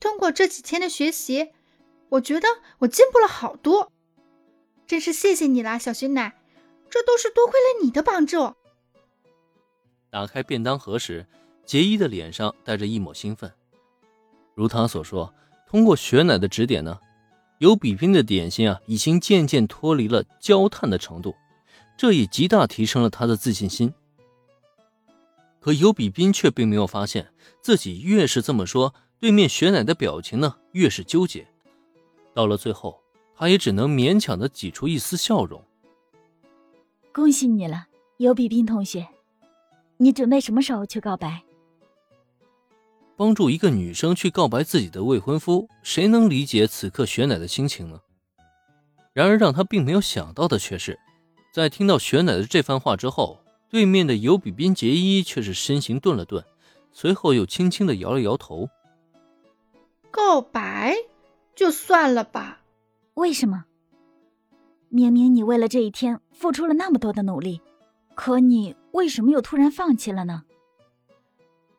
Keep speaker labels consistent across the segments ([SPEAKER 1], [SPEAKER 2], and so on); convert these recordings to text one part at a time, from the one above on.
[SPEAKER 1] 通过这几天的学习，我觉得我进步了好多。真是谢谢你啦，小雪奶，这都是多亏了你的帮助。
[SPEAKER 2] 打开便当盒时，杰伊的脸上带着一抹兴奋。如他所说，通过雪奶的指点呢，尤比冰的点心啊，已经渐渐脱离了焦炭的程度，这也极大提升了他的自信心。可尤比宾却并没有发现自己越是这么说，对面雪乃的表情呢越是纠结。到了最后，他也只能勉强的挤出一丝笑容。
[SPEAKER 3] 恭喜你了，尤比冰同学。你准备什么时候去告白？
[SPEAKER 2] 帮助一个女生去告白自己的未婚夫，谁能理解此刻雪乃的心情呢？然而让他并没有想到的却是，在听到雪乃的这番话之后，对面的尤比宾杰伊却是身形顿了顿，随后又轻轻的摇了摇头。
[SPEAKER 1] 告白就算了吧。
[SPEAKER 3] 为什么？明明你为了这一天付出了那么多的努力。可你为什么又突然放弃了呢？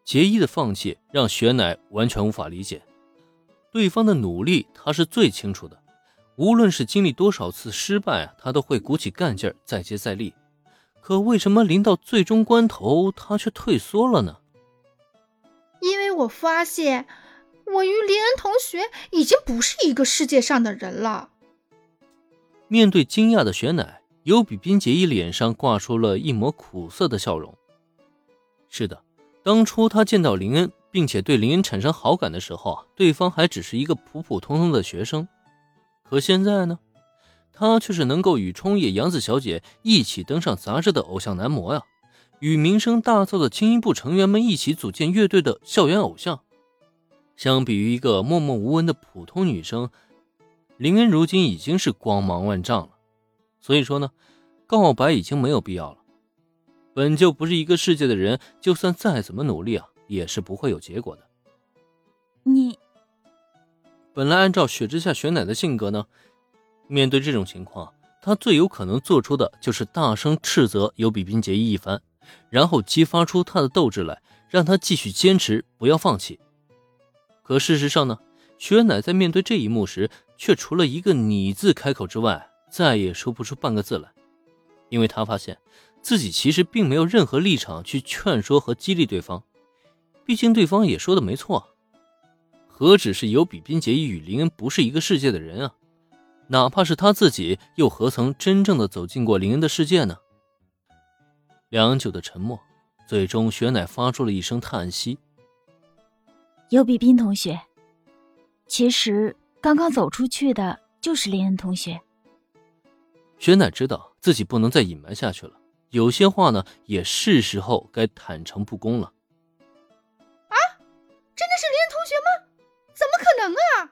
[SPEAKER 2] 杰伊的放弃让雪乃完全无法理解。对方的努力他是最清楚的，无论是经历多少次失败，他都会鼓起干劲儿再接再厉。可为什么临到最终关头，他却退缩了呢？
[SPEAKER 1] 因为我发现，我与林恩同学已经不是一个世界上的人了。
[SPEAKER 2] 面对惊讶的雪乃。尤比宾杰伊脸上挂出了一抹苦涩的笑容。是的，当初他见到林恩，并且对林恩产生好感的时候啊，对方还只是一个普普通通的学生。可现在呢，他却是能够与冲野洋子小姐一起登上杂志的偶像男模呀，与名声大噪的轻音部成员们一起组建乐队的校园偶像。相比于一个默默无闻的普通女生，林恩如今已经是光芒万丈了。所以说呢，告白已经没有必要了。本就不是一个世界的人，就算再怎么努力啊，也是不会有结果的。
[SPEAKER 3] 你
[SPEAKER 2] 本来按照雪之下雪乃的性格呢，面对这种情况，他最有可能做出的就是大声斥责尤比冰结衣一番，然后激发出他的斗志来，让他继续坚持，不要放弃。可事实上呢，雪乃在面对这一幕时，却除了一个“你”字开口之外，再也说不出半个字来，因为他发现自己其实并没有任何立场去劝说和激励对方，毕竟对方也说的没错，何止是有比宾杰与林恩不是一个世界的人啊，哪怕是他自己，又何曾真正的走进过林恩的世界呢？良久的沉默，最终雪乃发出了一声叹息：“
[SPEAKER 3] 尤比宾同学，其实刚刚走出去的就是林恩同学。”
[SPEAKER 2] 雪乃知道自己不能再隐瞒下去了，有些话呢，也是时候该坦诚不公了。
[SPEAKER 1] 啊，真的是林恩同学吗？怎么可能啊！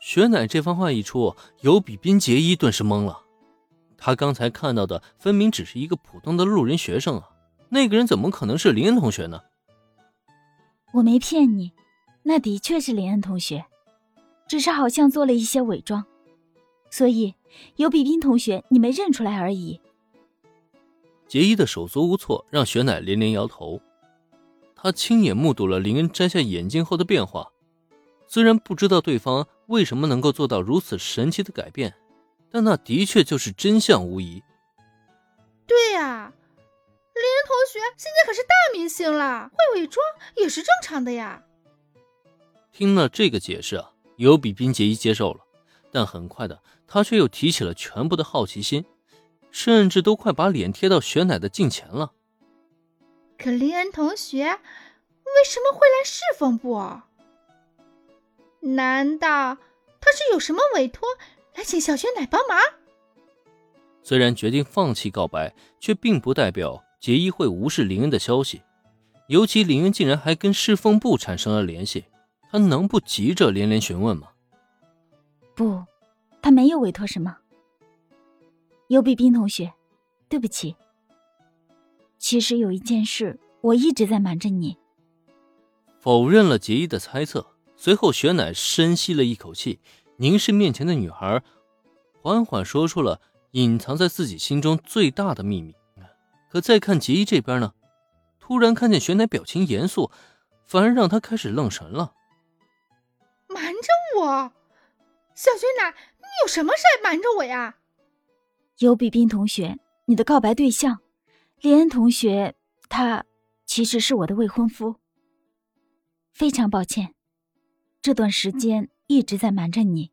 [SPEAKER 2] 雪乃这番话一出，尤比宾杰伊顿时懵了。他刚才看到的分明只是一个普通的路人学生啊，那个人怎么可能是林恩同学呢？
[SPEAKER 3] 我没骗你，那的确是林恩同学，只是好像做了一些伪装。所以，有比冰同学你没认出来而已。
[SPEAKER 2] 杰伊的手足无措让雪乃连连摇头。他亲眼目睹了林恩摘下眼镜后的变化，虽然不知道对方为什么能够做到如此神奇的改变，但那的确就是真相无疑。
[SPEAKER 1] 对呀，林恩同学现在可是大明星了，会伪装也是正常的呀。
[SPEAKER 2] 听了这个解释啊，有比冰杰伊接受了，但很快的。他却又提起了全部的好奇心，甚至都快把脸贴到雪乃的近前了。
[SPEAKER 1] 可林恩同学为什么会来侍奉部？难道他是有什么委托来请小雪乃帮忙？
[SPEAKER 2] 虽然决定放弃告白，却并不代表杰伊会无视林恩的消息。尤其林恩竟然还跟侍奉部产生了联系，他能不急着连连询问吗？
[SPEAKER 3] 不。他没有委托什么，尤比冰同学，对不起。其实有一件事，我一直在瞒着你。
[SPEAKER 2] 否认了杰伊的猜测，随后雪乃深吸了一口气，凝视面前的女孩，缓缓说出了隐藏在自己心中最大的秘密。可再看杰伊这边呢，突然看见雪乃表情严肃，反而让他开始愣神了。
[SPEAKER 1] 瞒着我？小雪奶，你有什么事瞒着我呀？
[SPEAKER 3] 尤比宾同学，你的告白对象，林恩同学，他其实是我的未婚夫。非常抱歉，这段时间一直在瞒着你。